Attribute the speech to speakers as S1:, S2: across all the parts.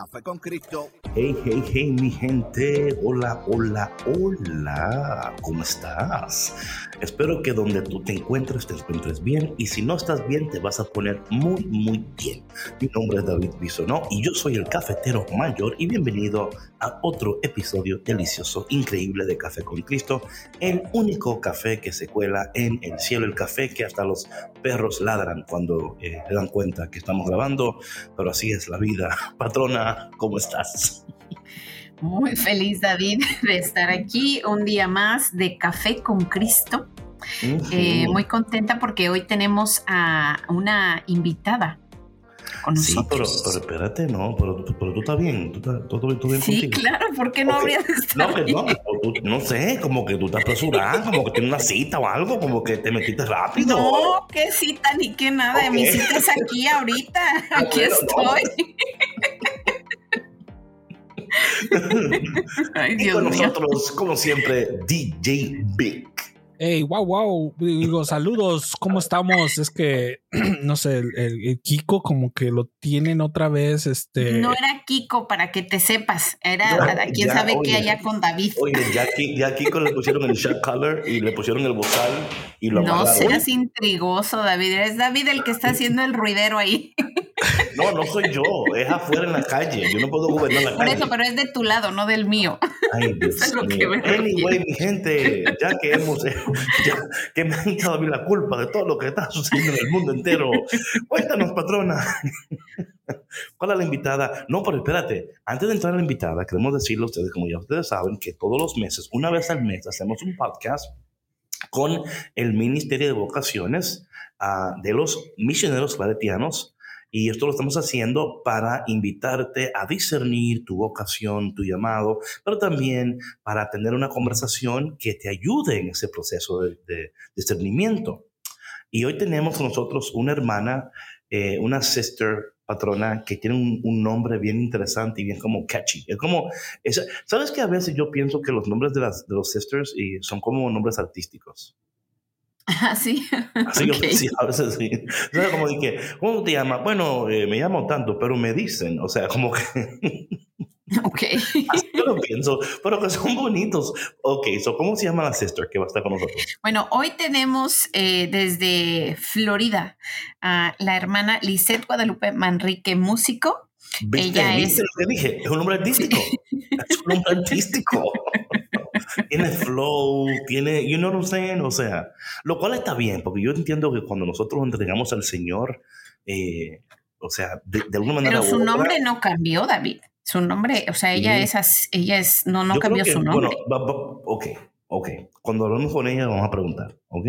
S1: Café con Cristo.
S2: Hey, hey, hey, mi gente. Hola, hola, hola. ¿Cómo estás? Espero que donde tú te encuentres te encuentres bien y si no estás bien te vas a poner muy, muy bien. Mi nombre es David Bisonó y yo soy el cafetero mayor y bienvenido a otro episodio delicioso, increíble de Café con Cristo, el único café que se cuela en el cielo, el café que hasta los perros ladran cuando eh, se dan cuenta que estamos grabando, pero así es la vida. Patrona, ¿cómo estás?
S3: Muy feliz, David, de estar aquí un día más de Café con Cristo. Eh, muy contenta porque hoy tenemos a una invitada con
S2: Sí, pero,
S3: nosotros.
S2: pero espérate, no, pero, pero tú estás bien, tú estás, todo, bien
S3: Sí,
S2: contigo.
S3: claro, ¿por qué no
S2: Ok.
S3: habría de estar
S2: No, que no,
S3: bien?
S2: o tú- no sé, como que tú estás apresurada, como que tienes una cita o algo, como que te metiste rápido.
S3: No, qué cita ni qué nada.
S2: Ok.
S3: Mi cita es aquí ahorita. Aquí
S2: bueno, no. Y con
S3: mío.
S2: nosotros, como siempre, DJ Big.
S4: Hey, wow, wow. Digo, saludos, ¿cómo estamos? Es que, no sé, el, el- el Kiko como que lo tienen otra vez, este...
S3: No era Kiko, para que te sepas. Era
S2: Ya,
S3: quién
S2: ya,
S3: sabe
S2: oye.
S3: qué allá con David.
S2: Oye, ya ya con le pusieron el shot color y le pusieron el bozal y lo
S3: No seas intrigoso, David. Es David el que está haciendo el ruidero ahí.
S2: No, no soy yo, es afuera en la calle. Yo no puedo gobernar la
S3: Por
S2: calle.
S3: eso, pero es de tu lado, no del mío.
S2: Ay, Dios
S3: Eso es lo que me.
S2: Anyway, mi gente, ya que hemos, ya que me han echado a mí la culpa de todo lo que está sucediendo en el mundo entero, cuéntanos, patrona. ¿Cuál es la invitada? No, pero espérate, antes de entrar a la invitada, queremos decirle a ustedes, como ya ustedes saben, que todos los meses, una vez al mes, hacemos un podcast con el Ministerio de Vocaciones ah, de los misioneros claretianos. Y esto lo estamos haciendo para invitarte a discernir tu vocación, tu llamado, pero también para tener una conversación que te ayude en ese proceso de, discernimiento. Y hoy tenemos con nosotros una hermana, eh, una sister patrona que tiene un, nombre bien interesante y bien como catchy. Es como, es- ¿sabes que a veces yo pienso que los nombres de, las, de los sisters son como nombres artísticos?
S3: Así.
S2: Así yo
S3: Ok.
S2: sí, a veces sí. O sea, como que, ¿cómo te llamas? Bueno, eh, me llamo tanto, pero me dicen, o sea, como que
S3: Ok.
S2: así yo lo pienso, pero que son bonitos. Ok, so, ¿cómo se llama la sister que va a estar con nosotros?
S3: Bueno, hoy tenemos eh, desde Florida a la hermana Lisette Guadalupe Manrique, músico.
S2: ¿Viste?
S3: Ella
S2: ¿Viste
S3: es-
S2: lo que dije? Es un nombre artístico. Es un nombre artístico. Tiene flow, tiene, you know what I'm saying? O sea, lo cual está bien, porque yo entiendo que cuando nosotros entregamos al Señor, eh, o sea, de, de alguna manera.
S3: Pero su
S2: otra-
S3: nombre no cambió, David. Su nombre, o sea, ella es, as- ella es, no, no
S2: Yo
S3: cambió
S2: que,
S3: su nombre.
S2: Bueno, va- va- ok, ok. Cuando hablamos con ella vamos a preguntar, ¿ok?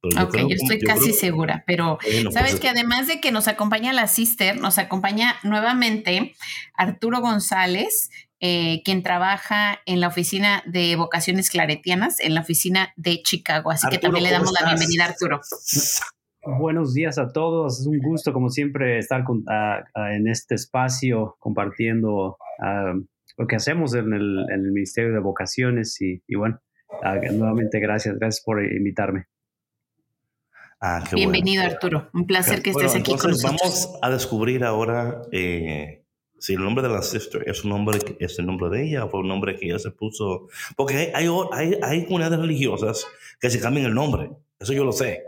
S2: Pero yo
S3: ok,
S2: creo-
S3: yo estoy
S2: yo
S3: casi
S2: creo-
S3: segura, pero
S2: Bueno,
S3: sabes
S2: pues,
S3: que además de que nos acompaña la sister, nos acompaña nuevamente Arturo González, eh, quien trabaja en la oficina de vocaciones claretianas, en la oficina de Chicago. Así que también le
S2: ¿cómo
S3: damos la bienvenida, Arturo.
S5: Buenos días a todos. Es un gusto, como siempre, estar con- ah, en este espacio compartiendo ah, lo que hacemos en el, en el Ministerio de Vocaciones. Y, y bueno, ah, nuevamente gracias. Gracias por invitarme.
S2: Ah,
S3: Bienvenido,
S2: bueno.
S3: Arturo. Un placer que
S2: Bueno,
S3: estés aquí con nosotros.
S2: vamos a descubrir ahora eh, si el nombre de la sister es un nombre que- es el nombre de ella o fue un nombre que ella se puso. Porque hay, hay, hay, hay comunidades religiosas que se cambian el nombre. Eso yo lo sé.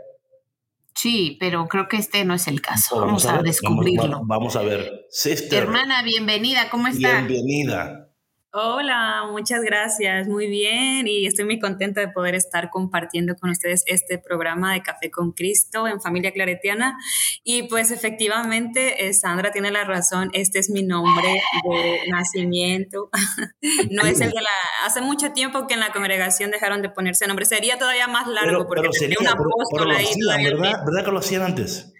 S3: Sí, pero creo que este no es el caso. Vamos, a,
S2: ver,
S3: descubrirlo.
S2: Vamos, vamos a ver. Sister,
S3: Hermana, bienvenida. ¿Cómo está?
S2: bienvenida.
S6: Hola, muchas gracias. Muy bien y estoy muy contenta de poder estar compartiendo con ustedes este programa de Café con Cristo en Familia Claretiana. Y pues efectivamente, eh, Sandra tiene la razón, este es mi nombre de nacimiento. no es el de la... Hace mucho tiempo que en la congregación dejaron de ponerse nombre. Sería todavía más largo porque
S2: sería,
S6: un apóstol ahí.
S2: ¿verdad? ¿Verdad que lo hacían antes?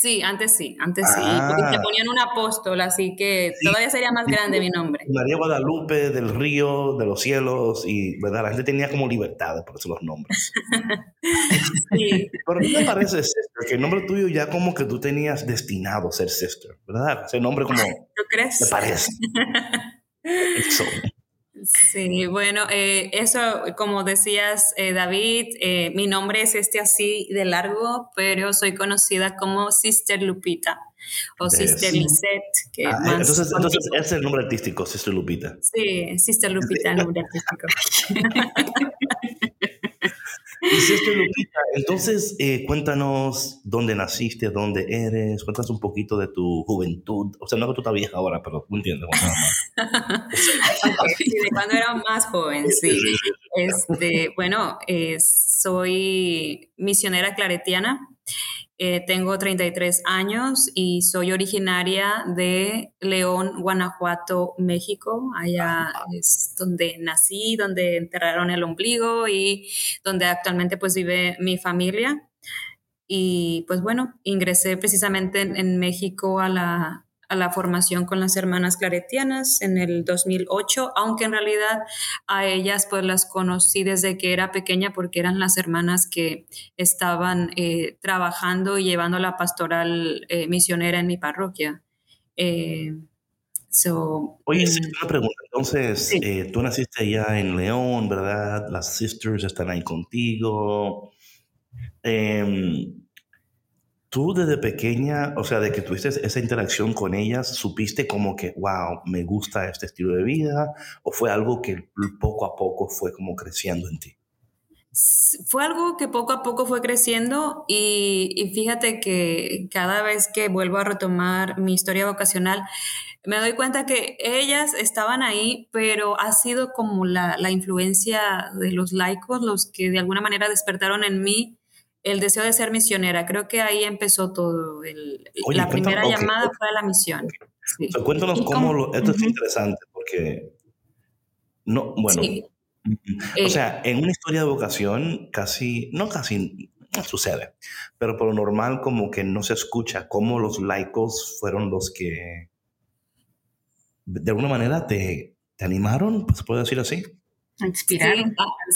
S6: Sí, antes sí, antes sí. Porque te ah. ponían un apóstol, así que todavía sería más grande mi nombre.
S2: María Guadalupe, del río, de los cielos, y ¿verdad? la gente tenía como libertad de ponerse los nombres. sí. Pero ¿qué te parece, sister? Que el nombre tuyo ya como que tú tenías destinado a ser sister, ¿verdad? Ese nombre como...
S6: ¿Tú crees?
S2: ¿Te parece?
S6: Eso. Sí, bueno, eh, eso, como decías, eh, David, eh, mi nombre es este así de largo, pero soy conocida como Sister Lupita o Sister Lisette. Que
S2: ah, entonces, entonces, es el nombre artístico, Sister Lupita.
S6: Sí, Sister Lupita, el nombre artístico.
S2: Lupita, entonces eh, cuéntanos dónde naciste, dónde eres, cuéntanos un poquito de tu juventud. O sea, no que tú estás vieja ahora, pero tú entiendes.
S6: de cuando era más joven, sí. Este, bueno, eh, soy misionera claretiana. Eh, tengo 33 años y soy originaria de León, Guanajuato, México. Allá es donde nací, donde enterraron el ombligo y donde actualmente pues vive mi familia. Y pues bueno, ingresé precisamente en México a la, a la formación con las hermanas claretianas en el 2008, aunque en realidad a ellas pues las conocí desde que era pequeña porque eran las hermanas que estaban eh, trabajando y llevando la pastoral eh, misionera en mi parroquia. Eh,
S2: Oye, mm, una pregunta. Entonces, tú naciste allá en León, ¿verdad? Las sisters están ahí contigo. Tú desde pequeña, o sea, de que tuviste esa interacción con ellas, supiste como que, wow, me gusta este estilo de vida, o fue algo que poco a poco fue como creciendo en ti?
S6: Fue algo que poco a poco fue creciendo y, fíjate que cada vez que vuelvo a retomar mi historia vocacional, me doy cuenta que ellas estaban ahí, pero ha sido como la, la influencia de los laicos los que de alguna manera despertaron en mí el deseo de ser misionera. Creo que ahí empezó todo. la primera llamada fue a la misión.
S2: cuéntanos cómo, esto es interesante porque no, bueno, o eh, sea, en una historia de vocación casi, no casi no sucede, pero por lo normal como que no se escucha cómo los laicos fueron los que de alguna manera te, te animaron, pues, se puede decir así.
S3: Inspirar.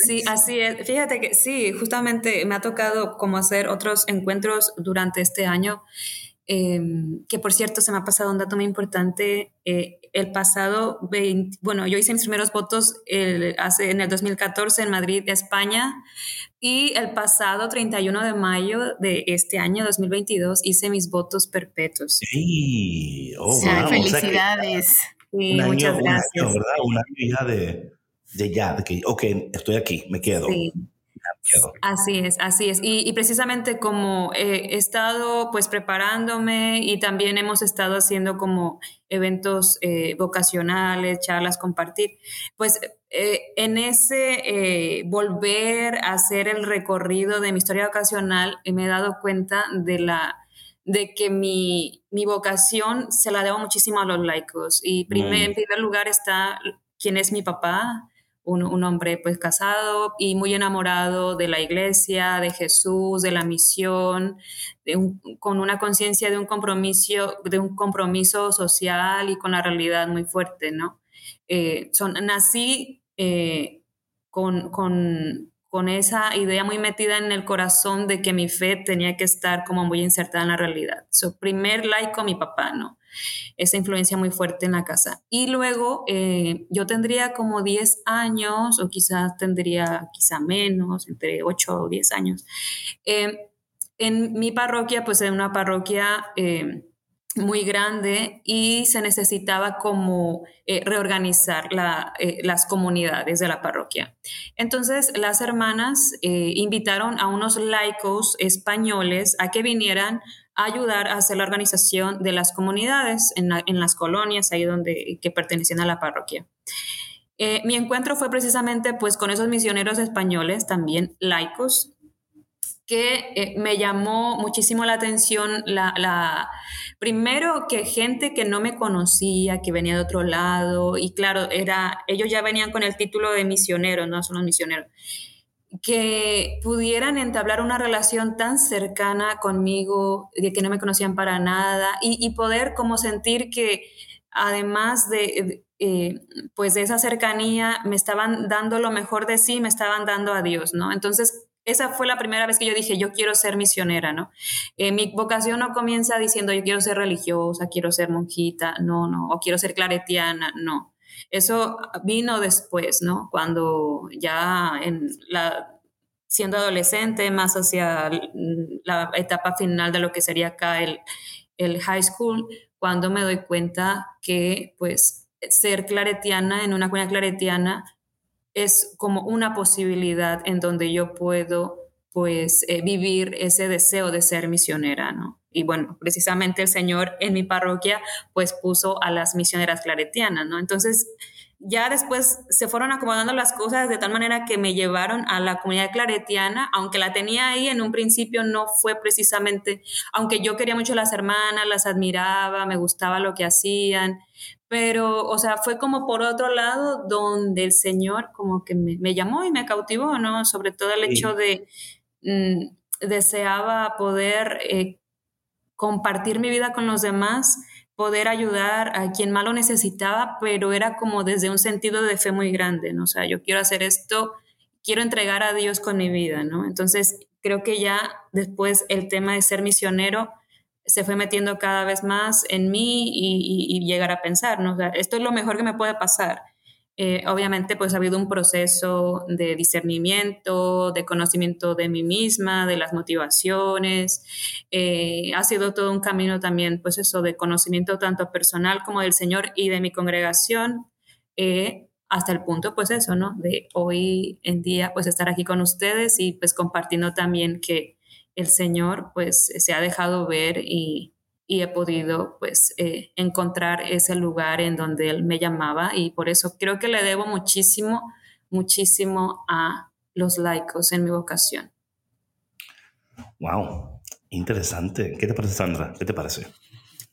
S6: Sí, así es. Fíjate que sí, justamente me ha tocado como hacer otros encuentros durante este año, em, que por cierto se me ha pasado un dato muy importante. Eh, el pasado, 20, bueno, yo hice mis primeros votos el, hace, en el 2014 en Madrid, España, y el pasado 31 de mayo de este año 2022 hice mis votos perpetuos.
S2: Sí, oh,
S3: felicidades.
S6: Sí, muchas gracias.
S2: Un ¿verdad? Un año ya de de ya, de que, ok, estoy aquí, me quedo. Sí.
S6: Así es, así es. Y, precisamente como he estado pues preparándome y también hemos estado haciendo como eventos eh, vocacionales, charlas, compartir, pues eh, en ese eh, volver a hacer el recorrido de mi historia vocacional me he dado cuenta de la de que mi, mi vocación se la debo muchísimo a los laicos. Y primer, mm. en primer lugar está quién es mi papá, un, hombre pues casado y muy enamorado de la iglesia, de Jesús, de la misión, con una conciencia de un compromiso, de un compromiso social y con la realidad muy fuerte, ¿no? Eh, son, nací eh, con, con, con, esa idea muy metida en el corazón de que mi fe tenía que estar como muy insertada en la realidad. Su primer laico, mi papá, ¿no? esa influencia muy fuerte en la casa. Y luego eh, yo tendría como 10 años o quizás tendría quizá menos, entre 8 o 10 años. Eh, en mi parroquia, pues en una parroquia eh, muy grande y se necesitaba como reorganizar las comunidades de la parroquia. Entonces las hermanas invitaron a unos laicos españoles a que vinieran ayudar a hacer la organización de las comunidades en, las colonias ahí donde que pertenecían a la parroquia. mi encuentro fue precisamente pues con esos misioneros españoles también laicos que eh, me llamó muchísimo la atención la, primero que gente que no me conocía, que venía de otro lado, y claro, era, ellos ya venían con el título de misioneros, no son los misioneros, que pudieran entablar una relación tan cercana conmigo, de que no me conocían para nada, y, poder como sentir que además de, eh, pues de esa cercanía, me estaban dando lo mejor de sí, me estaban dando a Dios, ¿no? Entonces, esa fue la primera vez que yo dije, yo quiero ser misionera, ¿no? Eh, mi vocación no comienza diciendo, yo quiero ser religiosa, quiero ser monjita, no, no, o quiero ser claretiana, no. Eso vino después, ¿no? Cuando ya en la, siendo adolescente, más hacia la etapa final de lo que sería acá el, el high school, cuando me doy cuenta que, pues, ser claretiana en una cuña claretiana es como una posibilidad en donde yo puedo pues eh, vivir ese deseo de ser misionera, ¿no? Y bueno, precisamente el Señor en mi parroquia pues puso a las misioneras claretianas, ¿no? Entonces ya después se fueron acomodando las cosas de tal manera que me llevaron a la comunidad claretiana, aunque la tenía ahí en un principio no fue precisamente, aunque yo quería mucho a las hermanas, las admiraba, me gustaba lo que hacían, pero, o sea, fue como por otro lado donde el Señor como que me, llamó y me cautivó, ¿no? Sobre todo el hecho de, mm, deseaba poder eh, compartir mi vida con los demás, poder ayudar a quien más lo necesitaba, pero era como desde un sentido de fe muy grande, ¿no? O sea, yo quiero hacer esto, quiero entregar a Dios con mi vida, ¿no? Entonces, creo que ya después el tema de ser misionero, se fue metiendo cada vez más en mí y, llegar a pensar, ¿no? esto es lo mejor que me puede pasar. Eh, obviamente, pues ha habido un proceso de discernimiento, de conocimiento de mí misma, de las motivaciones. Eh, ha sido todo un camino también, pues eso, de conocimiento tanto personal como del Señor y de mi congregación, eh, hasta el punto, pues eso, ¿no? De hoy en día, pues estar aquí con ustedes y pues compartiendo también que el Señor pues se ha dejado ver y, he podido pues eh, encontrar ese lugar en donde Él me llamaba y por eso creo que le debo muchísimo, muchísimo a los laicos en mi vocación.
S2: Wow, interesante. ¿Qué te parece, Sandra? ¿Qué te parece?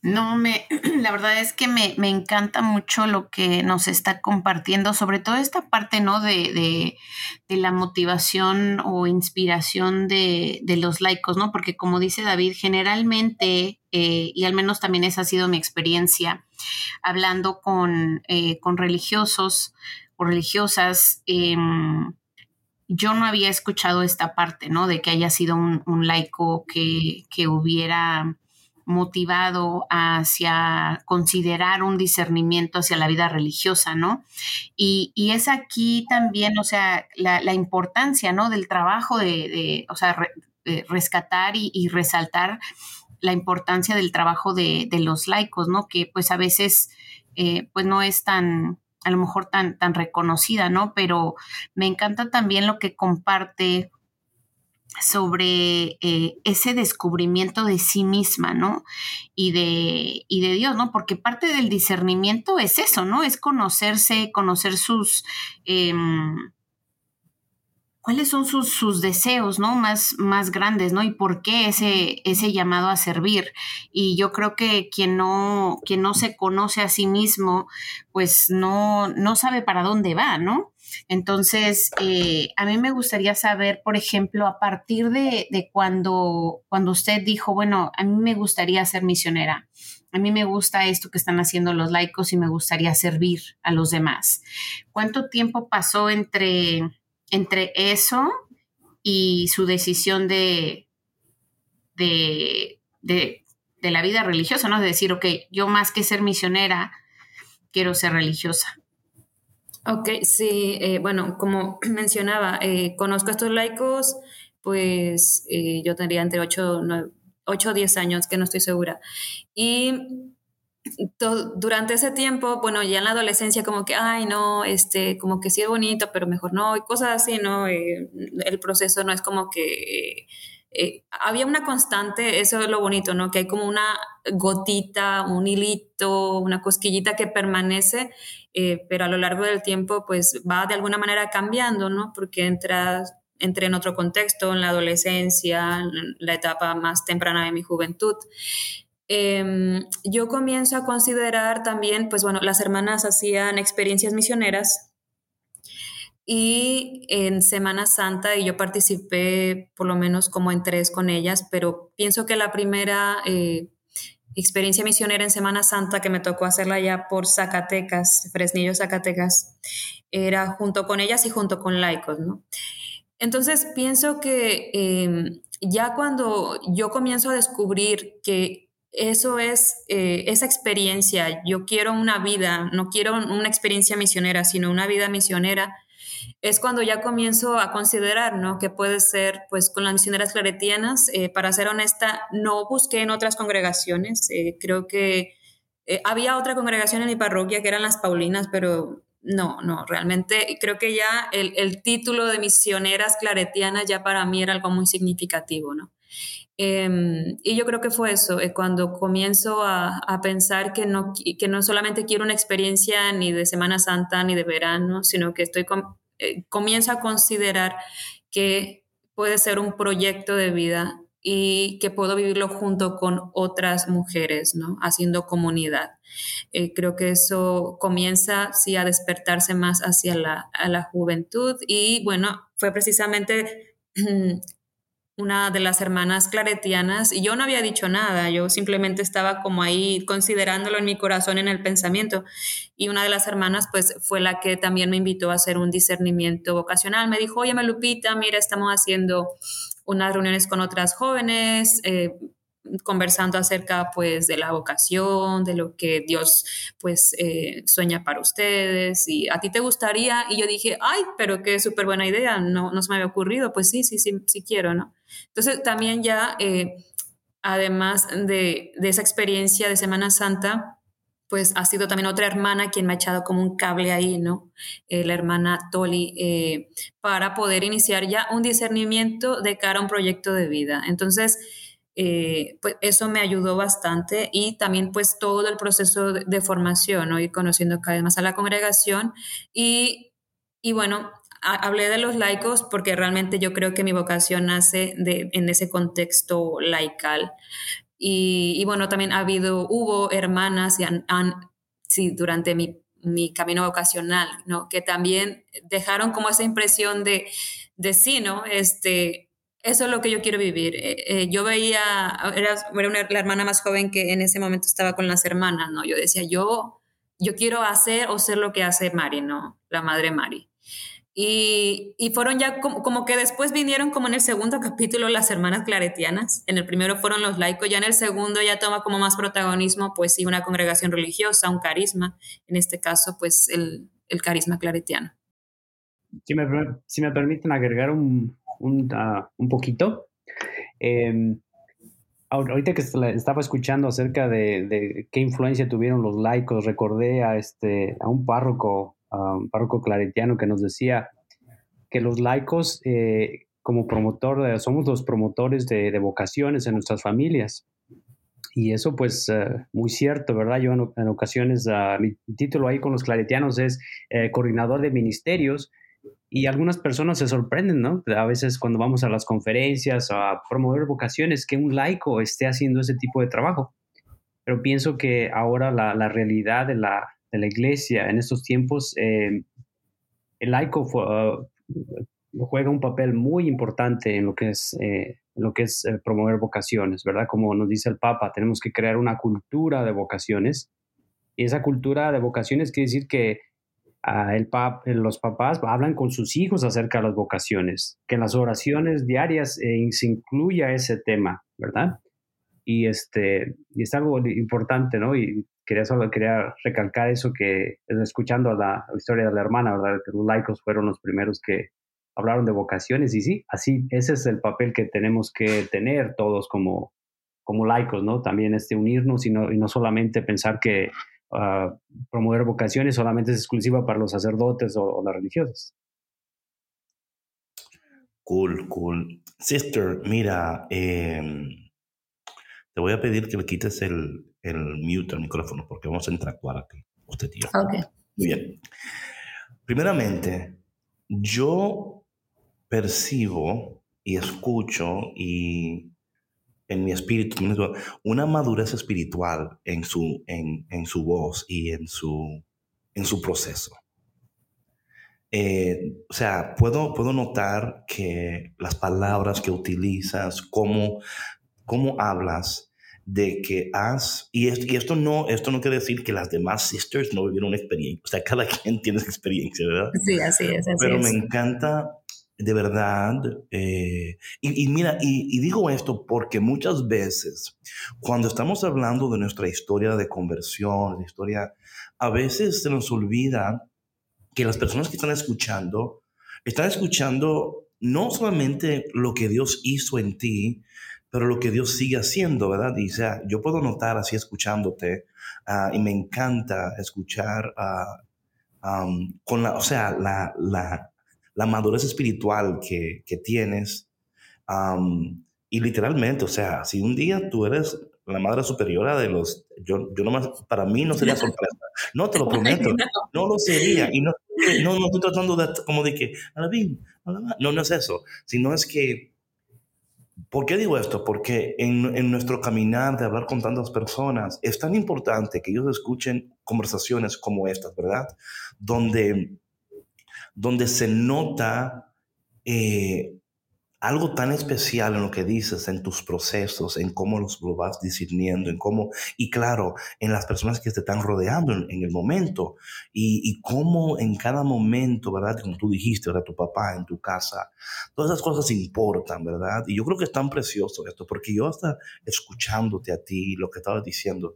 S3: No, me, la verdad es que me, encanta mucho lo que nos está compartiendo, sobre todo esta parte, ¿no? De, la motivación o inspiración de, los laicos, ¿no? Porque como dice David, generalmente, eh, y al menos también esa ha sido mi experiencia, hablando con, eh, con religiosos o religiosas, em, yo no había escuchado esta parte, ¿no? De que haya sido un, un laico que, que hubiera motivado hacia considerar un discernimiento hacia la vida religiosa, ¿no? Y, es aquí también, o sea, la, importancia, ¿no? Del trabajo de, o sea, rescatar y, resaltar la importancia del trabajo de, los laicos, ¿no? Que pues a veces, eh, pues no es tan, a lo mejor tan, tan reconocida, ¿no? Pero me encanta también lo que comparte sobre eh, ese descubrimiento de sí misma, ¿no? Y de, y de Dios, ¿no? Porque parte del discernimiento es eso, ¿no? Es conocerse, conocer sus... Em, cuáles son sus, sus, deseos, ¿no? Más, más grandes, ¿no? Y por qué ese, ese llamado a servir. Y yo creo que quien no, quien no se conoce a sí mismo, pues no, no sabe para dónde va, ¿no? Entonces, eh, a mí me gustaría saber, por ejemplo, a partir de, cuando, cuando usted dijo, bueno, a mí me gustaría ser misionera, a mí me gusta esto que están haciendo los laicos y me gustaría servir a los demás. ¿Cuánto tiempo pasó entre, entre eso y su decisión de, de, de, la vida religiosa, ¿no? De decir, ok, yo más que ser misionera, quiero ser religiosa.
S6: Ok, sí, eh, bueno, como mencionaba, eh, conozco a estos laicos, pues eh, yo tendría entre 8, o 10 años, que no estoy segura. Y durante ese tiempo, bueno, ya en la adolescencia como que, ay, no, este, como que sí es bonito, pero mejor no, y cosas así, ¿no? el proceso no es como que eh, había una constante, eso es lo bonito, ¿no? Que hay como una gotita, un hilito, una cosquillita que permanece, eh, pero a lo largo del tiempo pues va de alguna manera cambiando, ¿no? Porque entra, entré en otro contexto, en la adolescencia, en la etapa más temprana de mi juventud. Em, yo comienzo a considerar también, pues bueno, las hermanas hacían experiencias misioneras y en Semana Santa, y yo participé por lo menos como en tres con ellas, pero pienso que la primera eh, experiencia misionera en Semana Santa que me tocó hacerla ya por Zacatecas, Fresnillo, Zacatecas, era junto con ellas y junto con laicos, ¿no? Entonces pienso que em, ya cuando yo comienzo a descubrir que eso es eh, esa experiencia, yo quiero una vida, no quiero una experiencia misionera, sino una vida misionera, es cuando ya comienzo a considerar, ¿no? Que puede ser, pues, con las misioneras claretianas. Eh, para ser honesta, no busqué en otras congregaciones. Eh, creo que había otra congregación en mi parroquia que eran las Paulinas, pero no, no, realmente creo que ya el, título de misioneras claretianas ya para mí era algo muy significativo, ¿no? Em, y yo creo que fue eso, cuando comienzo a, a, pensar que no, que no solamente quiero una experiencia ni de Semana Santa ni de verano, sino que estoy con, eh, comienzo a considerar que puede ser un proyecto de vida y que puedo vivirlo junto con otras mujeres, ¿no? Haciendo comunidad. Eh, creo que eso comienza, sí, a despertarse más hacia la, a la juventud y bueno, fue precisamente una de las hermanas claretianas y yo no había dicho nada, yo simplemente estaba como ahí considerándolo en mi corazón, en el pensamiento. Y una de las hermanas pues fue la que también me invitó a hacer un discernimiento vocacional. Me dijo, oye, Melupita, mira, estamos haciendo unas reuniones con otras jóvenes. Eh, conversando acerca pues de la vocación, de lo que Dios pues eh, sueña para ustedes y a ti te gustaría y yo dije, ay, pero qué súper buena idea, no, no se me había ocurrido, pues sí, sí, sí, sí quiero, ¿no? Entonces también ya, eh, además de, de, esa experiencia de Semana Santa, pues ha sido también otra hermana quien me ha echado como un cable ahí, ¿no? Eh, la hermana Toli, para poder iniciar ya un discernimiento de cara a un proyecto de vida. Entonces, eh, pues eso me ayudó bastante y también pues todo el proceso de, formación, ¿no? ir conociendo cada vez más a la congregación y, y bueno, hablé de los laicos porque realmente yo creo que mi vocación nace de, en ese contexto laical. Y, y, bueno, también ha habido, hubo hermanas y han, sí, durante mi, mi, camino vocacional, ¿no? Que también dejaron como esa impresión de, de sí, ¿no? Este, eso es lo que yo quiero vivir. Eh, eh, yo veía, era, era la hermana más joven que en ese momento estaba con las hermanas, ¿no? Yo decía, yo, yo quiero hacer o ser lo que hace Mari, ¿no? La madre Mari. Y, y fueron ya como, como, que después vinieron como en el segundo capítulo las hermanas claretianas. En el primero fueron los laicos, ya en el segundo ya toma como más protagonismo, pues sí, una congregación religiosa, un carisma. En este caso, pues el, el carisma claretiano.
S5: Si me, si me permiten agregar un, un, un poquito. Em, ahorita que estaba escuchando acerca de, qué influencia tuvieron los laicos, recordé a, este, a un párroco, párroco claretiano que nos decía que los laicos, eh, como promotor, somos los promotores de, vocaciones en nuestras familias. Y eso pues eh, muy cierto, ¿verdad? Yo en, ocasiones, ah, mi título ahí con los claretianos es eh, coordinador de ministerios y algunas personas se sorprenden, ¿no? A veces cuando vamos a las conferencias a promover vocaciones, que un laico esté haciendo ese tipo de trabajo. Pero pienso que ahora la, la realidad de la, de la, iglesia en estos tiempos, eh, el laico uh, juega un papel muy importante en lo que es, eh, lo que es eh, promover vocaciones, ¿verdad? Como nos dice el Papa, tenemos que crear una cultura de vocaciones. Y esa cultura de vocaciones quiere decir que el pap, los papás hablan con sus hijos acerca de las vocaciones, que en las oraciones diarias eh, se incluya ese tema, ¿verdad? Y, este, y es algo importante, ¿no? Y quería solo quería recalcar eso que escuchando la, historia de la hermana, ¿verdad? Que los laicos fueron los primeros que hablaron de vocaciones y sí, así, ese es el papel que tenemos que tener todos como, como laicos, ¿no? También este, unirnos y no, y no solamente pensar que promover vocaciones solamente es exclusiva para los sacerdotes o, las religiosas.
S2: Cool, cool. Sister, mira, em, te voy a pedir que le quites el, el mute al micrófono porque vamos a interactuar aquí, usted tío.
S6: Ok.
S2: Muy bien. Primeramente, yo percibo y escucho y en mi espíritu una madurez espiritual en su, en, en su voz y en su, en su proceso. Eh, o sea, puedo, puedo notar que las palabras que utilizas, cómo, cómo hablas, de que has, y, y, esto, no, esto no quiere decir que las demás sisters no vivieron una experiencia, o sea, cada quien tiene experiencia, ¿verdad?
S6: Sí, así es. Así
S2: Pero
S6: es.
S2: me encanta, de verdad, eh, y, mira, y, digo esto porque muchas veces, cuando estamos hablando de nuestra historia de conversión, de historia, a veces se nos olvida que las personas que están escuchando, están escuchando no solamente lo que Dios hizo en ti, pero lo que Dios sigue haciendo, ¿verdad? Y sea, yo puedo notar así escuchándote, uh, y me encanta escuchar um, con la, o sea, la, la, la madurez espiritual que, que tienes. Um, y literalmente, o sea, si un día tú eres la madre superiora de los, yo, yo nomás, para mí no sería sorpresa. No, te lo prometo, no lo sería. Y no, no, no estoy tratando de, como de que, no, no es eso, sino es que, ¿por qué digo esto? Porque en, en nuestro caminar de hablar con tantas personas, es tan importante que ellos escuchen conversaciones como estas, ¿verdad? Donde, donde se nota eh, algo tan especial en lo que dices, en tus procesos, en cómo los lo vas discerniendo, en cómo, y claro, en las personas que te están rodeando en, en el momento, y, y, cómo en cada momento, ¿verdad? Como tú dijiste, ¿verdad? Tu papá en tu casa, todas esas cosas importan, ¿verdad? Y yo creo que es tan precioso esto, porque yo hasta escuchándote a ti, lo que estabas diciendo,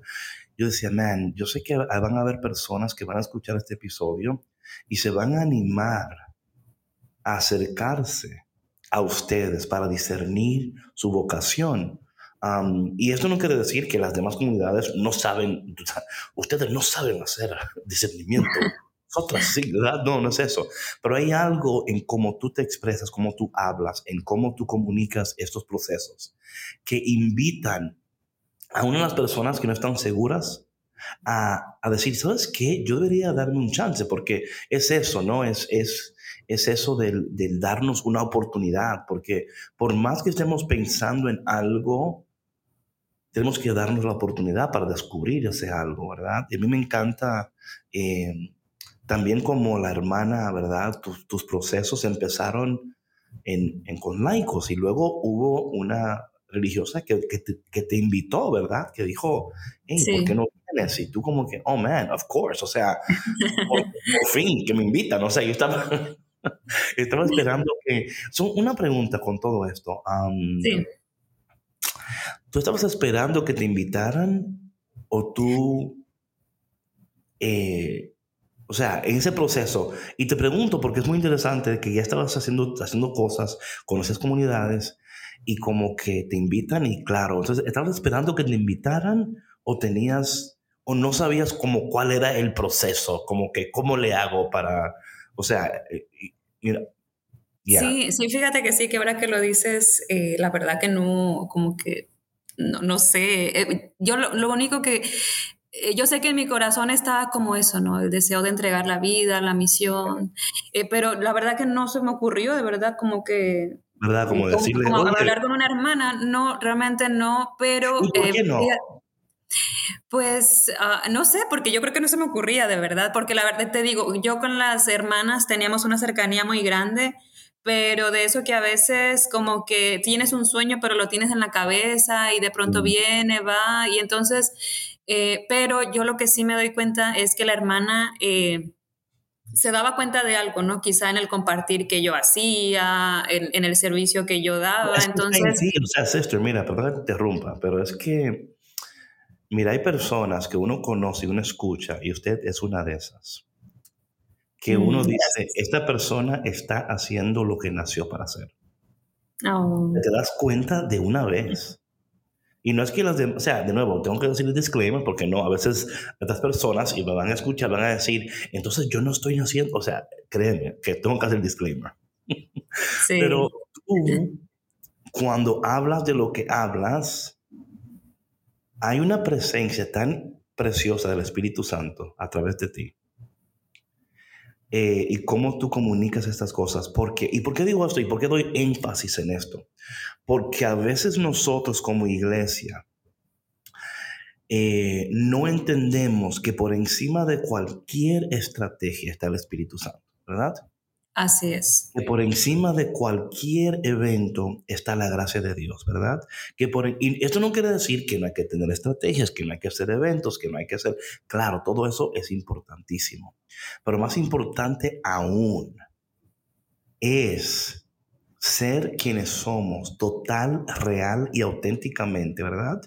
S2: yo decía, man, yo sé que van a haber personas que van a escuchar este episodio y se van a animar a acercarse a ustedes para discernir su vocación. Um, y esto no quiere decir que las demás comunidades no saben, ustedes no saben hacer discernimiento. Nosotras sí, ¿verdad? No, no es eso. Pero hay algo en cómo tú te expresas, cómo tú hablas, en cómo tú comunicas estos procesos, que invitan a una de las personas que no están seguras a, a decir, ¿sabes qué? Yo debería darme un chance, porque es eso, ¿no? Es, es, es eso del, del, darnos una oportunidad, porque por más que estemos pensando en algo, tenemos que darnos la oportunidad para descubrir ese algo, ¿verdad? Y a mí me encanta eh, también como la hermana, ¿verdad? Tus, tus procesos empezaron en, en, con laicos y luego hubo una religiosa que, que, te, que te invitó, ¿verdad? Que dijo, hey, sí. ¿por qué no vienes? Y tú como que, oh, man, of course, o sea, por, por fin, que me invitan, o sea, yo estaba... Estaba esperando que... So, una pregunta con todo esto. Um,
S6: sí.
S2: ¿Tú estabas esperando que te invitaran o tú... Eh, o sea, en ese proceso, y te pregunto porque es muy interesante que ya estabas haciendo, haciendo cosas, conoces comunidades y como que te invitan y claro, entonces, ¿estabas esperando que te invitaran o tenías, o no sabías como cuál era el proceso, como que cómo le hago para, o sea, you know,
S6: yeah. sí, sí, fíjate que sí, que ahora que lo dices, eh, la verdad que no, como que, no, no sé, eh, yo lo, lo, único que, eh, yo sé que en mi corazón está como eso, ¿no? El deseo de entregar la vida, la misión, eh, pero la verdad que no se me ocurrió, de verdad, como que...
S2: ¿Verdad? Como, como decirle...
S6: Como hablar con una hermana, no, realmente no, pero...
S2: ¿Y por qué no?
S6: Pues uh, no sé, porque yo creo que no se me ocurría de verdad, porque la verdad te digo, yo con las hermanas teníamos una cercanía muy grande, pero de eso que a veces como que tienes un sueño, pero lo tienes en la cabeza y de pronto mm. viene, va, y entonces, eh, pero yo lo que sí me doy cuenta es que la hermana... Eh, se daba cuenta de algo, ¿no? Quizá en el compartir que yo hacía, en, en el servicio que yo daba,
S2: es
S6: entonces...
S2: Sí, o sea, sister, mira, perdón que te interrumpa, pero es que Mira, hay personas que uno conoce y uno escucha, y usted es una de esas, que uno mm, dice, esta persona está haciendo lo que nació para hacer.
S6: Oh.
S2: Te das cuenta de una vez. Y no es que las demás, o sea, de nuevo, tengo que decir el disclaimer porque no, a veces estas personas y me van a escuchar, van a decir, entonces yo no estoy haciendo, o sea, créeme que tengo que hacer el disclaimer.
S6: Sí.
S2: Pero tú, cuando hablas de lo que hablas, hay una presencia tan preciosa del Espíritu Santo a través de ti. Eh, y cómo tú comunicas estas cosas. Porque, ¿Y por qué digo esto? ¿Y por qué doy énfasis en esto? Porque a veces nosotros como iglesia eh, no entendemos que por encima de cualquier estrategia está el Espíritu Santo, ¿verdad?
S6: Así es.
S2: Que por encima de cualquier evento está la gracia de Dios, ¿verdad? Que por, esto no quiere decir que no hay que tener estrategias, que no hay que hacer eventos, que no hay que hacer... Claro, todo eso es importantísimo. Pero más importante aún es ser quienes somos, total, real y auténticamente, ¿verdad?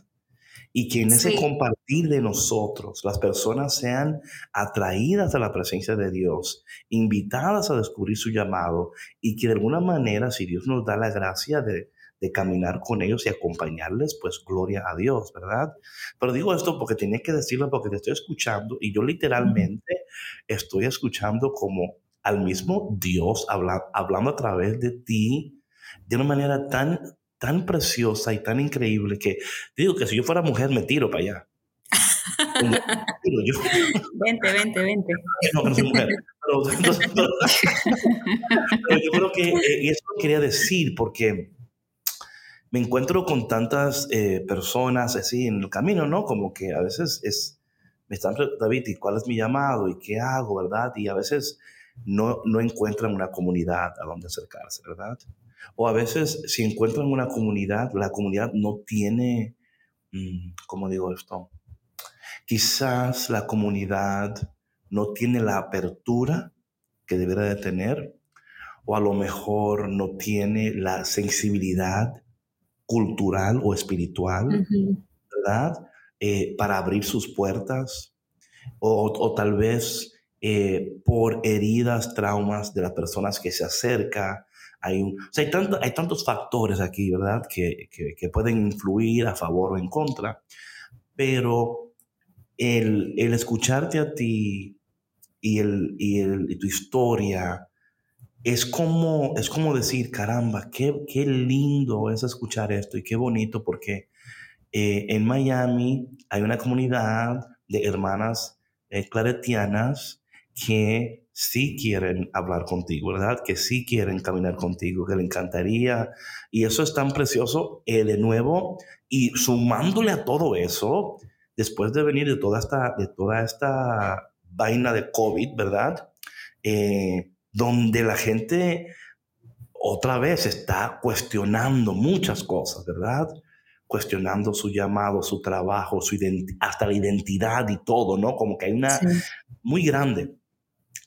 S2: Y que en ese compartir de nosotros las personas sean atraídas a la presencia de Dios, invitadas a descubrir su llamado y que de alguna manera, si Dios nos da la gracia de, de caminar con ellos y acompañarles, pues gloria a Dios, ¿verdad? Pero digo esto porque tenía que decirlo porque te estoy escuchando y yo literalmente estoy escuchando como al mismo Dios hablando a través de ti de una manera tan tan preciosa y tan increíble que digo que si yo fuera mujer me tiro para allá.
S6: vente, vente, vente.
S2: No, no soy mujer. Pero, yo creo que eh, y eso lo quería decir porque me encuentro con tantas eh, personas así en el camino, ¿no? Como que a veces es, me están David, ¿y cuál es mi llamado? ¿Y qué hago, verdad? Y a veces no, no encuentran una comunidad a donde acercarse, ¿verdad? O a veces si encuentran una comunidad, la comunidad no tiene, mm, ¿cómo digo esto? Quizás la comunidad no tiene la apertura que debería de tener, o a lo mejor no tiene la sensibilidad cultural o espiritual, ¿verdad? Eh, para abrir sus puertas, o, tal vez eh, por heridas, traumas de las personas que se acerca, hay, un, o sea, hay, tanto, hay, tantos factores aquí, ¿verdad? Que, que, pueden influir a favor o en contra, pero el, el escucharte a ti y, el, y, el, y tu historia es como, es como decir, caramba, qué, qué lindo es escuchar esto y qué bonito porque eh, en Miami hay una comunidad de hermanas eh, claretianas que sí quieren hablar contigo, ¿verdad? Que sí quieren caminar contigo, que le encantaría. Y eso es tan precioso, eh, de nuevo, y sumándole a todo eso, después de venir de toda esta, de toda esta vaina de COVID, ¿verdad? Eh, donde la gente otra vez está cuestionando muchas cosas, ¿verdad? Cuestionando su llamado, su trabajo, su hasta la identidad y todo, ¿no? Como que hay una muy grande.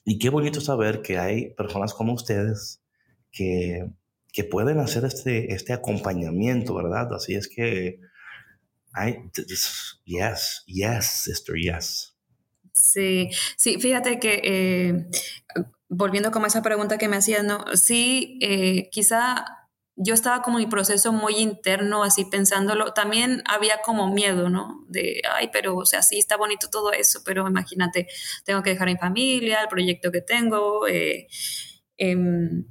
S2: Y qué bonito saber que hay personas como ustedes que, que pueden hacer este, este acompañamiento, ¿verdad? Así es que, I, yes, yes, sister, yes.
S6: Sí, sí, fíjate que eh, volviendo como esa pregunta que me hacías, ¿no? Sí, eh, quizá yo estaba como en mi proceso muy interno, así pensándolo. También había como miedo, ¿no? De, ay, pero, o sea, sí está bonito todo eso, pero imagínate, tengo que dejar a mi familia, el proyecto que tengo. Eh,
S2: em,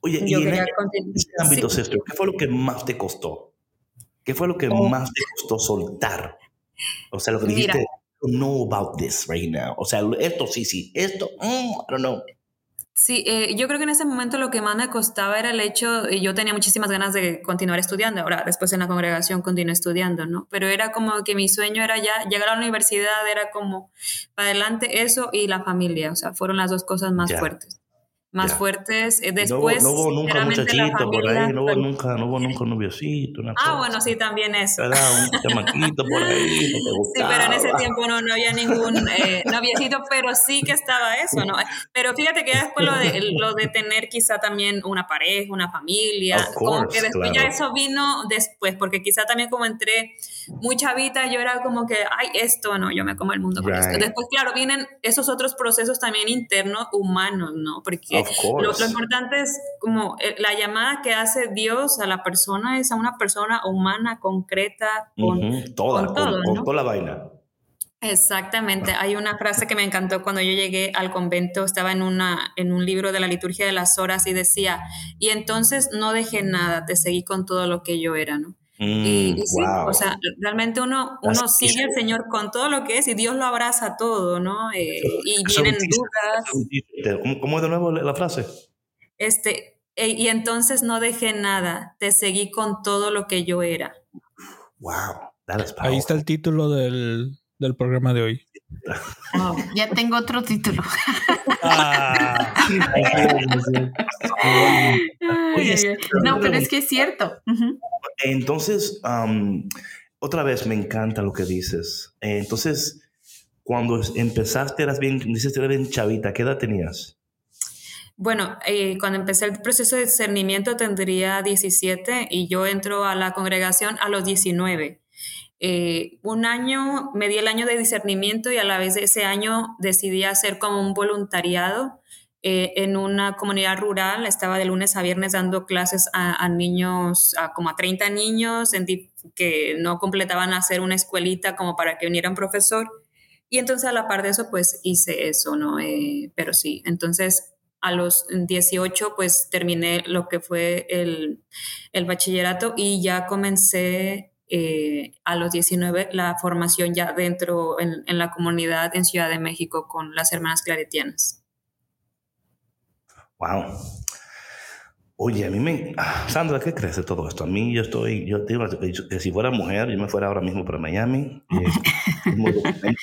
S2: Oye, y en, ese ámbito, ¿qué fue lo que más te costó? ¿Qué fue lo que oh. más te costó soltar? O sea, lo que dijiste, Mira, know about this right now. O sea, esto sí, sí, esto, mm, I don't know.
S6: Sí, eh, yo creo que en ese momento lo que más me costaba era el hecho, y yo tenía muchísimas ganas de continuar estudiando, ahora después en la congregación continué estudiando, ¿no? Pero era como que mi sueño era ya llegar a la universidad, era como para adelante eso y la familia, o sea, fueron las dos cosas más fuertes más fuertes. Eh, después,
S2: no, hubo nunca muchachito por ahí, no hubo nunca, no hubo nunca un noviocito. Una
S6: ah, bueno, sí, también eso.
S2: Era un chamaquito por ahí. sí,
S6: pero en ese tiempo no, no había ningún eh, noviecito, pero sí que estaba eso, ¿no? Pero fíjate que después lo de, lo de tener quizá también una pareja, una familia, como que después ya eso vino después, porque quizá también como entré muy chavita, yo era como que, ay, esto no, yo me como el mundo con esto. Después, claro, vienen esos otros procesos también internos, humanos, ¿no? Porque lo, importante es como eh, la llamada que hace Dios a la persona es a una persona humana, concreta, con,
S2: toda, con, toda la vaina.
S6: Exactamente. Hay una frase que me encantó cuando yo llegué al convento, estaba en, una, en un libro de la liturgia de las horas y decía, y entonces no dejé nada, te seguí con todo lo que yo era, ¿no? Y,
S2: Mm,
S6: sí,
S2: wow.
S6: o sea, realmente uno, uno
S2: Las-
S6: sigue al Señor con todo lo que es y Dios lo abraza todo, ¿no? Eh, y vienen dudas,
S2: ¿Cómo, cómo es de nuevo la frase?
S6: este, e- y entonces no dejé nada, te seguí con todo lo que yo era.
S2: Wow, that is
S4: Ahí está el título del, del programa de hoy.
S3: Oh, ya tengo otro título.
S4: Ah,
S3: No, pero es que es cierto.
S2: Entonces, otra vez me encanta lo que dices. Eh, Entonces, cuando empezaste, eras bien, dices que eras bien chavita, ¿qué edad tenías?
S6: Bueno, eh, cuando empecé el proceso de discernimiento tendría 17 y yo entro a la congregación a los 19. Eh, un año, me di el año de discernimiento y a la vez de ese año decidí hacer como un voluntariado eh, en una comunidad rural. Estaba de lunes a viernes dando clases a, niños, como a 30 niños en di- que no completaban hacer una escuelita como para que viniera un profesor. Y entonces a la par de eso, pues hice eso, ¿no? Eh, pero sí, entonces a los 18, pues terminé lo que fue el, el bachillerato y ya comencé eh, a los 19 la formación ya dentro en, en la comunidad en Ciudad de México con las hermanas claretianas.
S2: Wow. Oye, a mí me... ah, Sandra, ¿qué crees de todo esto? A mí yo estoy, yo te digo que, que si fuera mujer, yo me fuera ahora mismo para Miami. eh,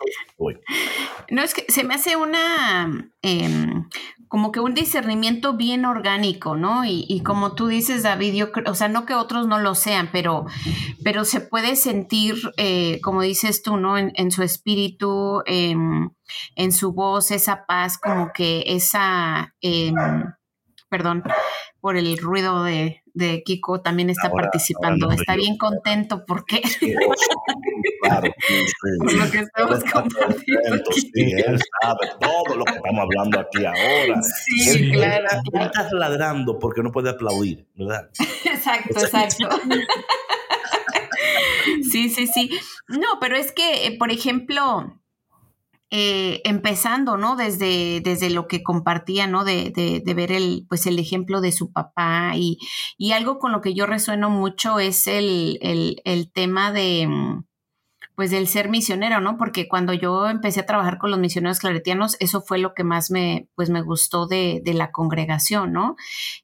S3: No, es que se me hace una, em, como que un discernimiento bien orgánico, ¿no? Y, como tú dices, David, yo creo, o sea, no que otros no lo sean, pero, pero se puede sentir, eh, como dices tú, ¿no? En, en su espíritu, em, en su voz, esa paz, como que esa, em, perdón por el ruido de, de Kiko, también está
S2: Ahora-
S3: participando.
S2: ahora
S3: está bien contento porque
S2: Sí, claro, sí,
S3: por
S2: sí.
S3: lo que estamos compartiendo.
S2: contento,
S3: aquí.
S2: sí, él sabe todo lo que estamos hablando aquí ahora.
S3: Sí,
S4: Sí.
S3: claro,
S2: Él
S3: claro.
S2: está ladrando porque no puede aplaudir, ¿verdad?
S3: Exacto, exacto. Sí, sí, sí. No, pero es que, eh, por ejemplo, eh, empezando, ¿no? Desde, desde lo que compartía, ¿no? De, de, de ver el, pues el ejemplo de su papá y, y algo con lo que yo resueno mucho es el, el, el tema de, mm, pues del ser misionero, ¿no? Porque cuando yo empecé a trabajar con los misioneros claretianos, eso fue lo que más me, pues me gustó de, de la congregación, ¿no?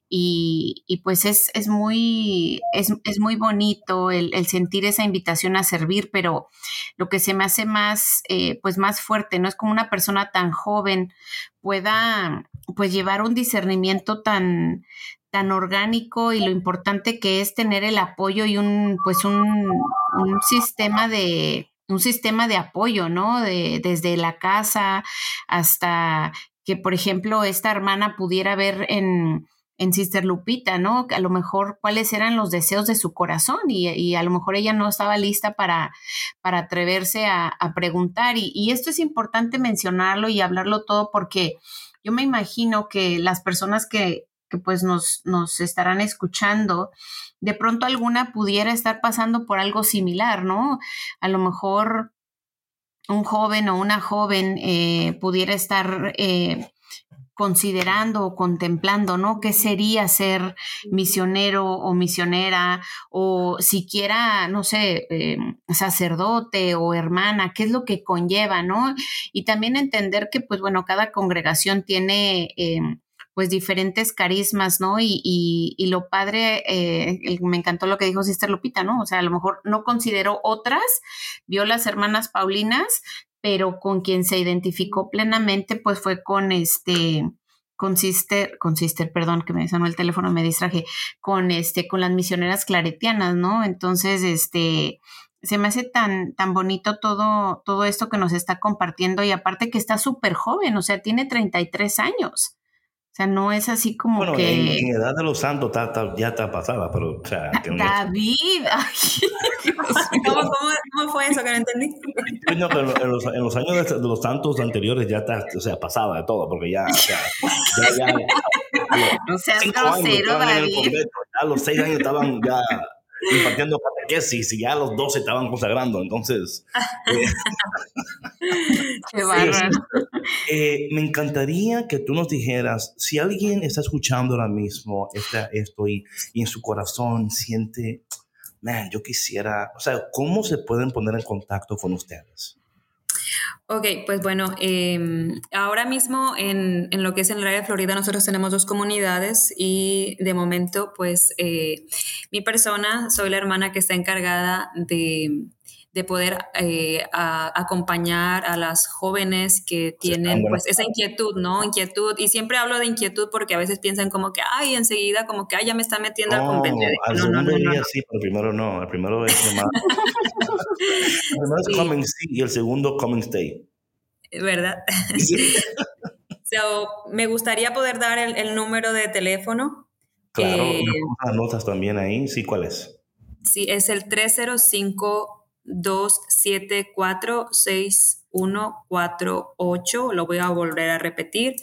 S3: Y, y pues es, es muy, es, es muy bonito el, el sentir esa invitación a servir, pero lo que se me hace más, eh, pues más fuerte, ¿no? Es como una persona tan joven pueda, pues llevar un discernimiento tan, tan orgánico y lo importante que es tener el apoyo y un, pues un, un sistema de, un sistema de apoyo, ¿no? De, desde la casa hasta que, por ejemplo, esta hermana pudiera ver en, en Sister Lupita, ¿no? A lo mejor cuáles eran los deseos de su corazón y, y a lo mejor ella no estaba lista para, para atreverse a, preguntar. Y esto es importante mencionarlo y hablarlo todo porque yo me imagino que las personas que, que pues nos, nos estarán escuchando, de pronto alguna pudiera estar pasando por algo similar, ¿no? A lo mejor un joven o una joven eh, pudiera estar eh, considerando o contemplando, ¿no? ¿Qué sería ser misionero o misionera o siquiera, no sé, eh, sacerdote o hermana? ¿Qué es lo que conlleva, ¿no? Y también entender que, pues bueno, cada congregación tiene... Pues diferentes carismas, ¿no? Y, y, y lo padre, eh, me encantó lo que dijo Sister Lupita, ¿no? O sea, a lo mejor no consideró otras, vio las hermanas Paulinas, pero con quien se identificó plenamente, pues fue con este, con Sister, con Sister, perdón, que me sonó el teléfono, me distraje, con este, con las misioneras claretianas, ¿no? Entonces, este, se me hace tan, tan bonito todo, todo esto que nos está compartiendo y aparte que está súper joven, o sea, tiene 33 años. O sea, no es así como
S2: Bueno,
S3: que...
S2: en, en edad de los santos está- está- ya está pasada, pero, o sea, que no-
S3: David, ay.
S6: ¿Cómo, cómo, cómo fue eso que no entendí?
S2: No, pero en los, en los años de, de los santos anteriores ya está, o sea, pasada de todo, porque ya, o sea, ya, ya,
S3: no seas grosero, David.
S2: convento, ya a los seis años estaban ya impartiendo sí? Si ya los dos se estaban consagrando, entonces...
S3: qué bárbaro.
S2: Eh, me encantaría que tú nos dijeras, si alguien está escuchando ahora mismo esta, esto y, y en su corazón siente, man, yo quisiera, o sea, ¿cómo se pueden poner en contacto con ustedes?
S6: Ok, pues bueno, em, ahora mismo en, en, lo que es en el área de Florida nosotros tenemos dos comunidades y de momento pues eh, mi persona, soy la hermana que está encargada de, de poder eh, a, acompañar a las jóvenes que tienen pues esa inquietud, ¿no? Inquietud. Y siempre hablo de inquietud porque a veces piensan como que, ay, enseguida como que, ay, ya me está metiendo al convento.
S2: Al no, segundo no, día sí, pero primero no. El primero es más... el primero es coming see y el segundo coming stay.
S6: ¿Verdad? so, me gustaría poder dar el, el número de teléfono.
S2: Claro, eh, notas también ahí. Sí, ¿cuál es?
S6: Sí, es el 305 274-6148. Lo voy a volver a repetir.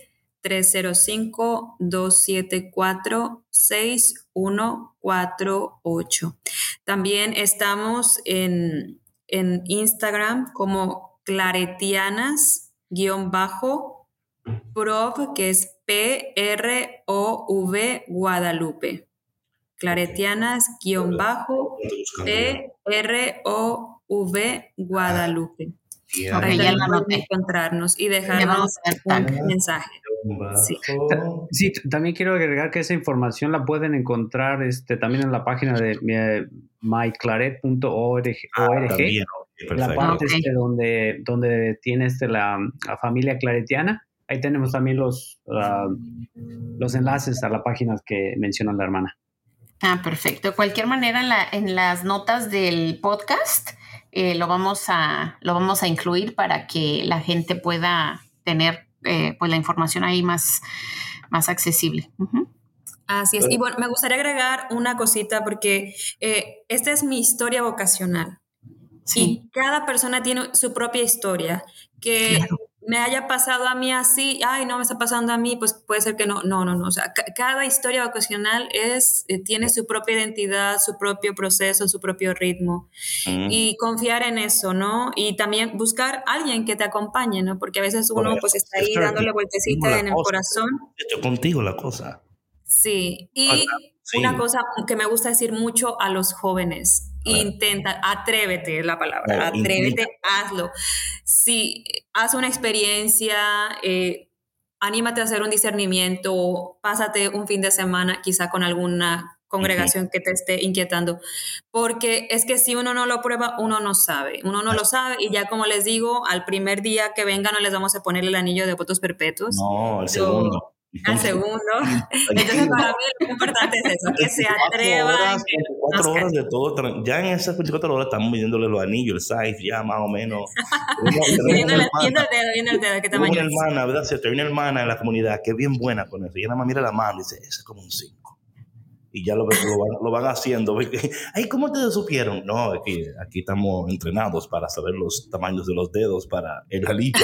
S6: 305-274-6148. También estamos en, en Instagram como claretianas-prov, que es P-R-O-V Guadalupe. Claretianas-P-R-O-V Guadalupe. Para ya encontrarnos y dejarnos un mensaje.
S5: Sí. sí. también quiero agregar que esa información la pueden encontrar este, también en la página de myclaret.org. Ah, la parte este, donde, donde tiene este, la, la, familia claretiana. Ahí tenemos también los, uh, los enlaces a la página que menciona la hermana.
S3: Ah, perfecto. De cualquier manera, en, la, en las notas del podcast eh, lo, vamos a, lo vamos a incluir para que la gente pueda tener eh, pues la información ahí más, más accesible.
S6: Así es. Y bueno, me gustaría agregar una cosita porque eh, esta es mi historia vocacional. Sí. Y cada persona tiene su propia historia que me haya pasado a mí así, ay, no me está pasando a mí, pues puede ser que no, no, no, no. O sea, cada historia vocacional es, eh, tiene su propia identidad, su propio proceso, su propio ritmo. Mm. Y confiar en eso, ¿no? Y también buscar a alguien que te acompañe, ¿no? Porque a veces uno pues está ahí dándole vueltecita en el corazón.
S2: Hecho contigo la cosa.
S6: Sí, y una cosa que me gusta decir mucho a los jóvenes, intenta, atrévete es la palabra, atrévete, hazlo. Si haz una experiencia, eh, anímate a hacer un discernimiento, pásate un fin de semana quizá con alguna congregación que te esté inquietando, porque es que si uno no lo prueba, uno no sabe, uno no lo sabe y ya como les digo, al primer día que vengan no les vamos a poner el anillo de votos perpetuos.
S2: No, el segundo
S6: al segundo. Entonces, para mí lo importante es eso, que se atreva.
S2: Cuatro horas de todo, ya en esas 24 horas estamos midiéndole los anillos, el size, ya más o menos.
S6: viendo, el dedo, viendo el dedo, qué tamaño
S2: Una hermana, ¿verdad? Cierto, hay una hermana en la comunidad que es bien buena con eso. Y nada más mira la mano y dice, ese es como un 5 y ya lo, lo, van, lo, van, haciendo. Ay, ¿cómo te supieron? No, aquí, aquí estamos entrenados para saber los tamaños de los dedos para el alito.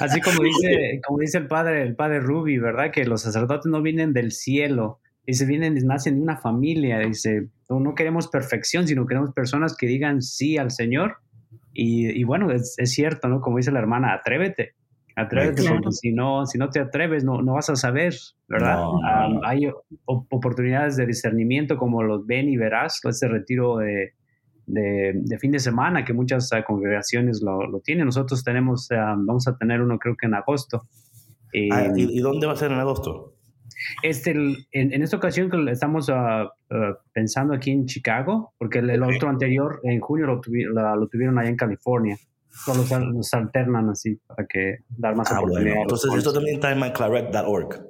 S5: Así como dice, como dice el padre, el padre Ruby, ¿verdad? Que los sacerdotes no vienen del cielo, dice, vienen, nacen de una familia, dice, no, no queremos perfección, sino queremos personas que digan sí al Señor. Y, y bueno, es, es, cierto, ¿no? Como dice la hermana, atrévete, atrévete, claro. porque si no, si no te atreves, no, no vas a saber, ¿verdad? No, um, hay oportunidades de discernimiento como los ven y verás, ese retiro de, de, de, fin de semana que muchas uh, congregaciones lo, lo, tienen. Nosotros tenemos, uh, vamos a tener uno creo que en agosto.
S2: Eh, ah, ¿y, ¿y, dónde va a ser en agosto?
S5: Este, en, en, esta ocasión que estamos uh, pensando aquí en Chicago, porque el, el okay. otro anterior en junio lo, tuvi, la, lo, tuvieron allá en California. Solo los alternan así para que dar más
S2: ah,
S5: oportunidades.
S2: Bueno. Entonces, esto también está en myclaret.org.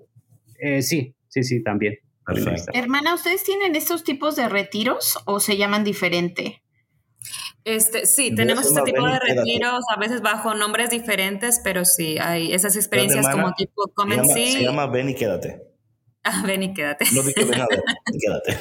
S5: Eh, sí, sí, sí, también.
S2: Perfecto.
S3: Hermana, ¿ustedes tienen estos tipos de retiros o se llaman diferente?
S6: Este, sí, tenemos este tipo de retiros, a veces bajo nombres diferentes, pero sí, hay esas experiencias hermana, como tipo Come
S2: se. Se llama Ven y Quédate.
S6: Ah, ven y quédate.
S2: No dije ven a ver, quédate.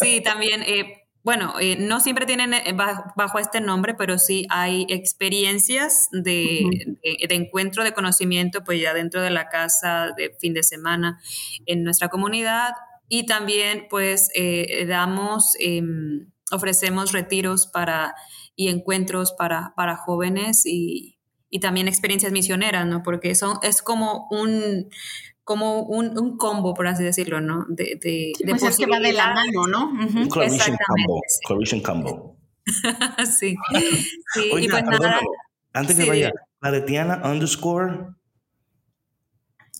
S6: sí, también, eh, bueno, eh, no siempre tienen eh, bajo, bajo, este nombre, pero sí hay experiencias de, uh -huh. de, de, encuentro de conocimiento, pues ya dentro de la casa, de fin de semana, en nuestra comunidad, y también pues eh, damos, em, ofrecemos retiros para, y encuentros para, para jóvenes y, y también experiencias misioneras, ¿no? Porque son, es como un como un, un combo, por así decirlo, ¿no? De, de, de
S3: pues es que va de la mano, ¿no?
S2: Un Clarician combo. Clarician combo.
S6: sí. sí. y pues nada.
S2: Antes que vaya, Claretiana underscore.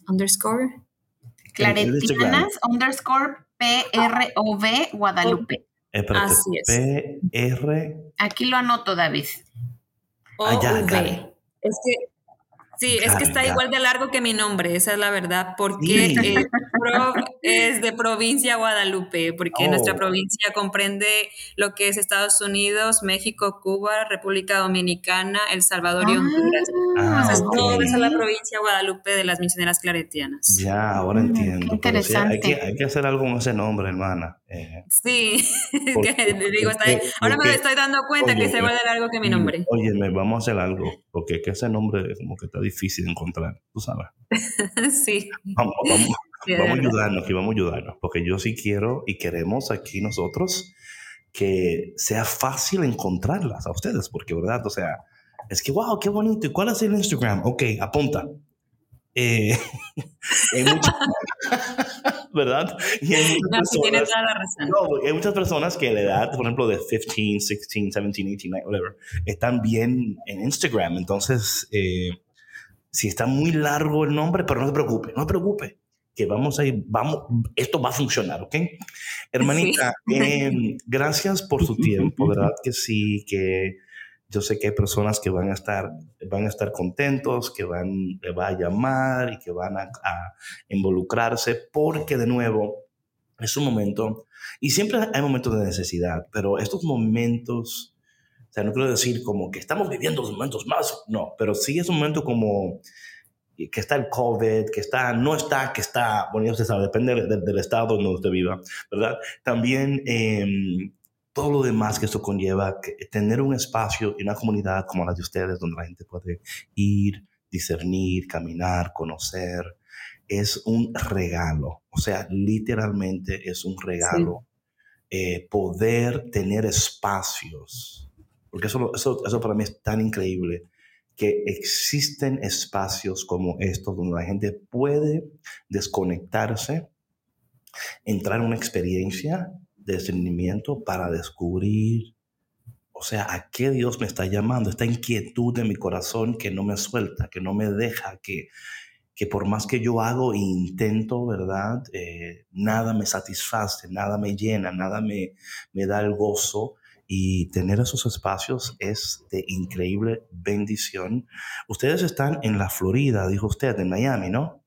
S6: Underscore.
S3: Claretianas underscore P-R-O-V Guadalupe.
S2: Eh, Así es. P-R.
S3: Aquí lo anoto, David.
S6: O-V. Es que Sí, es que está igual de largo que mi nombre, esa es la verdad, porque eh, es de provincia Guadalupe, porque nuestra oh. provincia comprende lo que es Estados Unidos, México, Cuba, República Dominicana, El Salvador y Honduras. Ah, Entonces, todo es la provincia Guadalupe de las misioneras claretianas.
S2: Ya, ahora entiendo. interesante. hay, que, hay, que, hacer algo con ese nombre, hermana.
S6: Eh, sí, digo, ahora me estoy dando cuenta que se va de largo que mi nombre.
S2: Oye, vamos a hacer algo, porque es que ese nombre como que está difícil de encontrar, tú sabes.
S6: sí.
S2: Vamos, vamos, vamos a ayudarnos, y vamos a ayudarnos, porque yo sí quiero y queremos aquí nosotros que sea fácil encontrarlas a ustedes, porque, ¿verdad? O sea, es que, wow, qué bonito. ¿Y cuál es el Instagram? Ok, apunta. Eh, ¿Verdad?
S6: Y hay muchas, personas, toda la razón.
S2: No, hay muchas personas que la edad, por ejemplo, de 15, 16, 17, 18, whatever, están bien en Instagram. Entonces, eh, si está muy largo el nombre, pero no se preocupe, no se preocupe, que vamos a ir, vamos, esto va a funcionar, ¿ok? Hermanita, em, gracias por su tiempo, ¿verdad? Que sí, que yo sé que hay personas que van a estar, van a estar contentos, que van, le va a llamar y que van a, a involucrarse, porque de nuevo, es un momento, y siempre hay momentos de necesidad, pero estos momentos o sea, no quiero decir como que estamos viviendo los momentos más, no, pero sí es un momento como que está el COVID, que está, no está, que está, bueno, usted sabe, depende del, estado donde usted viva, ¿verdad? También em, todo lo demás que esto conlleva, que tener un espacio y una comunidad como la de ustedes, donde la gente puede ir, discernir, caminar, conocer, es un regalo. O sea, literalmente es un regalo eh, poder tener espacios porque eso, eso, eso para mí es tan increíble, que existen espacios como estos donde la gente puede desconectarse, entrar en una experiencia discernimiento para descubrir, o sea, a qué Dios me está llamando, esta inquietud de mi corazón que no me suelta, que no me deja, que, que por más que yo hago e intento, ¿verdad? Eh, nada me satisface, nada me llena, nada me, me da el gozo y tener esos espacios es de increíble bendición. Ustedes están en la Florida, dijo usted, en Miami, ¿no?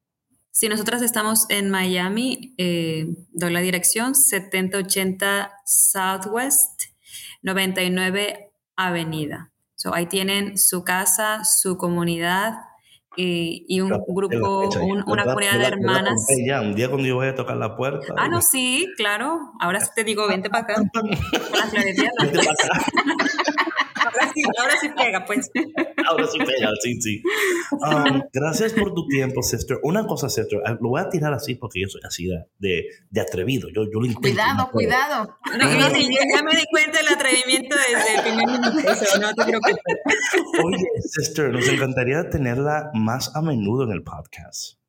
S6: Sí, nosotras estamos en Miami, eh, doy la dirección 7080 Southwest 99 Avenida. So, ahí tienen su casa, su comunidad, y, un grupo, una comunidad de hermanas.
S2: Ya, un día cuando yo vaya a tocar la puerta.
S6: Ah, no, sí, claro. Ahora sí te digo, vente para acá. ahora sí, ahora sí pega, pues.
S2: Ahora sí pega, sí, sí. Um, gracias por tu tiempo, sister. Una cosa, sister, ah, lo voy a tirar así porque yo soy así de, de, atrevido. Yo, yo lo
S3: Cuidado, cuidado.
S6: No, no, sí, ya me di cuenta del atrevimiento desde el primer minuto, no te preocupes.
S2: Oye, sister, nos encantaría tenerla más a menudo en el podcast.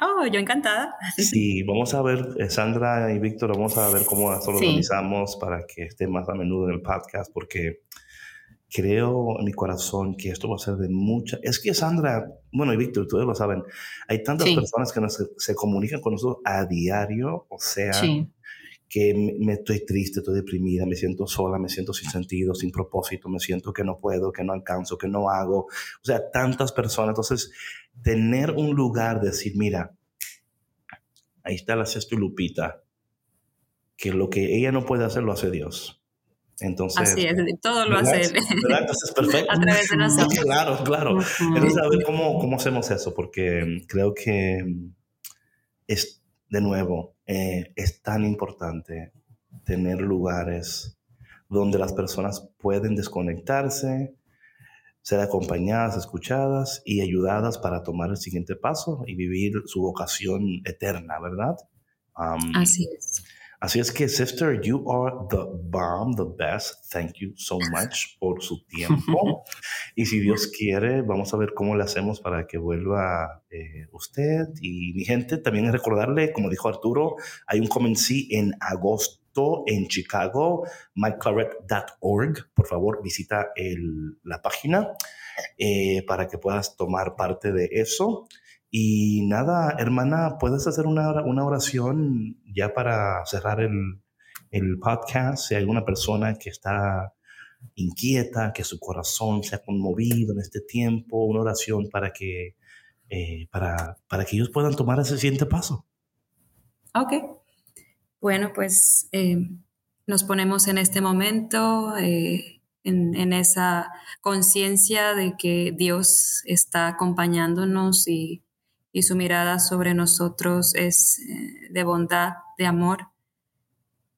S6: Oh, yo encantada.
S2: Sí, vamos a ver, eh, Sandra y Víctor, vamos a ver cómo lo organizamos para que esté más a menudo en el podcast, porque creo en mi corazón que esto va a ser de mucha... Es que Sandra, bueno, y Víctor, ustedes lo saben, hay tantas personas que se comunican con nosotros a diario, o sea, que me, estoy triste, estoy deprimida, me siento sola, me siento sin sentido, sin propósito, me siento que no puedo, que no alcanzo, que no hago. O sea, tantas personas. Entonces, tener un lugar, de decir, mira, ahí está la sexta Lupita, que lo que ella no puede hacer lo hace Dios. Entonces,
S6: Así es, todo lo hace él.
S2: Entonces, perfecto.
S6: A través de nosotros.
S2: Claro, claro. Entonces, a ver cómo, cómo hacemos eso, porque creo que es, de nuevo, eh, es tan importante tener lugares donde las personas pueden desconectarse, ser acompañadas, escuchadas y ayudadas para tomar el siguiente paso y vivir su vocación eterna, ¿verdad?
S6: Así es.
S2: Así es que, sister, you are the bomb, the best. Thank you so much por su tiempo. y si Dios quiere, vamos a ver cómo le hacemos para que vuelva eh, usted y mi gente. También recordarle, como dijo Arturo, hay un comencí en agosto en Chicago, myclaret.org. Por favor, visita la página eh, para que puedas tomar parte de eso. Y nada, hermana, ¿puedes hacer una, una oración ya para cerrar el, el podcast? Si hay alguna persona que está inquieta, que su corazón se ha conmovido en este tiempo, una oración para que, eh, para, para que ellos puedan tomar ese siguiente paso.
S6: Ok. Bueno, pues eh, nos ponemos en este momento eh, en, en, esa conciencia de que Dios está acompañándonos y y su mirada sobre nosotros es eh, de bondad, de amor.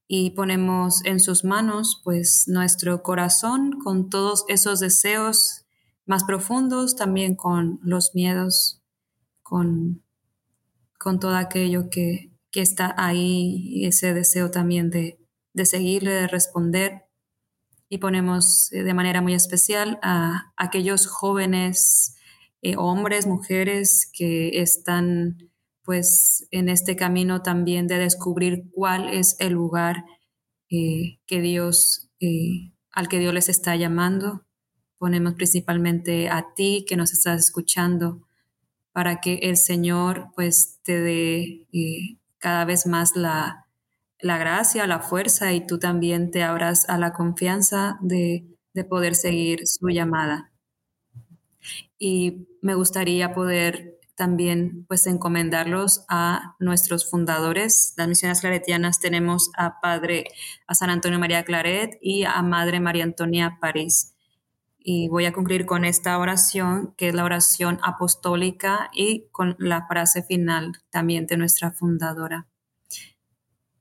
S6: Y ponemos en sus manos pues nuestro corazón con todos esos deseos más profundos, también con los miedos, con, con todo aquello que, que está ahí, ese deseo también de, de seguirle, de responder. Y ponemos eh, de manera muy especial a aquellos jóvenes eh, hombres, mujeres que están pues en este camino también de descubrir cuál es el lugar eh, que Dios, eh, al que Dios les está llamando. Ponemos principalmente a ti que nos estás escuchando para que el Señor pues te dé cada vez más la, la, gracia, la fuerza y tú también te abras a la confianza de, de poder seguir su llamada y me gustaría poder también pues encomendarlos a nuestros fundadores. Las misiones claretianas tenemos a Padre, a San Antonio María Claret y a Madre María Antonia París. Y voy a concluir con esta oración, que es la oración apostólica y con la frase final también de nuestra fundadora.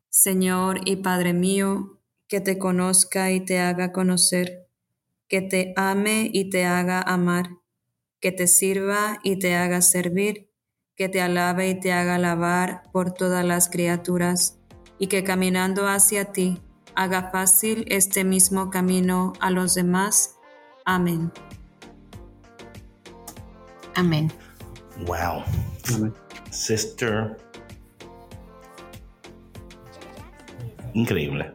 S6: Señor y Padre mío, que te conozca y te haga conocer, que te ame y te haga amar que te sirva y te haga servir, que te alabe y te haga alabar por todas las criaturas, y que caminando hacia ti haga fácil este mismo camino a los demás. Amén.
S3: Amén.
S2: Wow. Sister. Increíble.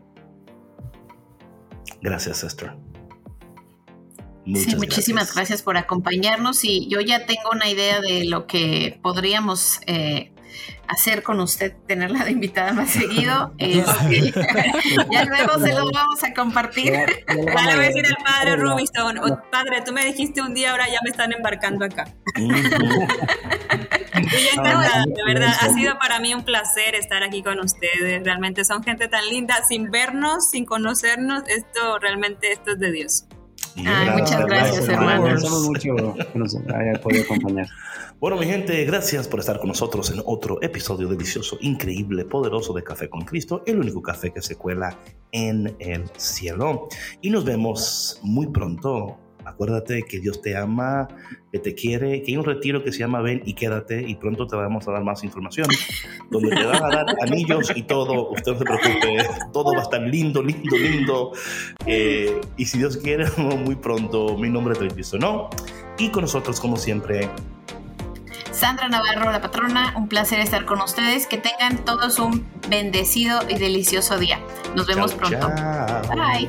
S2: Gracias, sister
S3: sí, muchísimas gracias. por acompañarnos y yo ya tengo una idea de lo que podríamos eh, hacer con usted, tenerla de invitada más seguido. Este, ya luego se los vamos a compartir.
S6: Voy a decir al padre Rubinson, padre, tú me dijiste un día, ahora ya me están embarcando acá. Y encantada, de verdad, ha sido para mí un placer estar aquí con ustedes. Realmente son gente tan linda, sin vernos, sin conocernos, esto realmente esto es de Dios
S3: muchas gracias, hermanos. mucho
S5: que nos haya podido acompañar.
S2: Bueno, mi gente, gracias por estar con nosotros en otro episodio delicioso, increíble, poderoso de Café con Cristo, el único café que se cuela en el cielo. Y nos vemos muy pronto Acuérdate que Dios te ama, que te quiere, que hay un retiro que se llama Ven y quédate y pronto te vamos a dar más información, donde te van a dar anillos y todo, usted no se preocupe, todo va a estar lindo, lindo, lindo. Eh, y si Dios quiere, muy pronto, mi nombre es Luis ¿no? Y con nosotros, como siempre,
S3: Sandra Navarro, la patrona, un placer estar con ustedes. Que tengan todos un bendecido y delicioso día. Nos vemos pronto. Bye.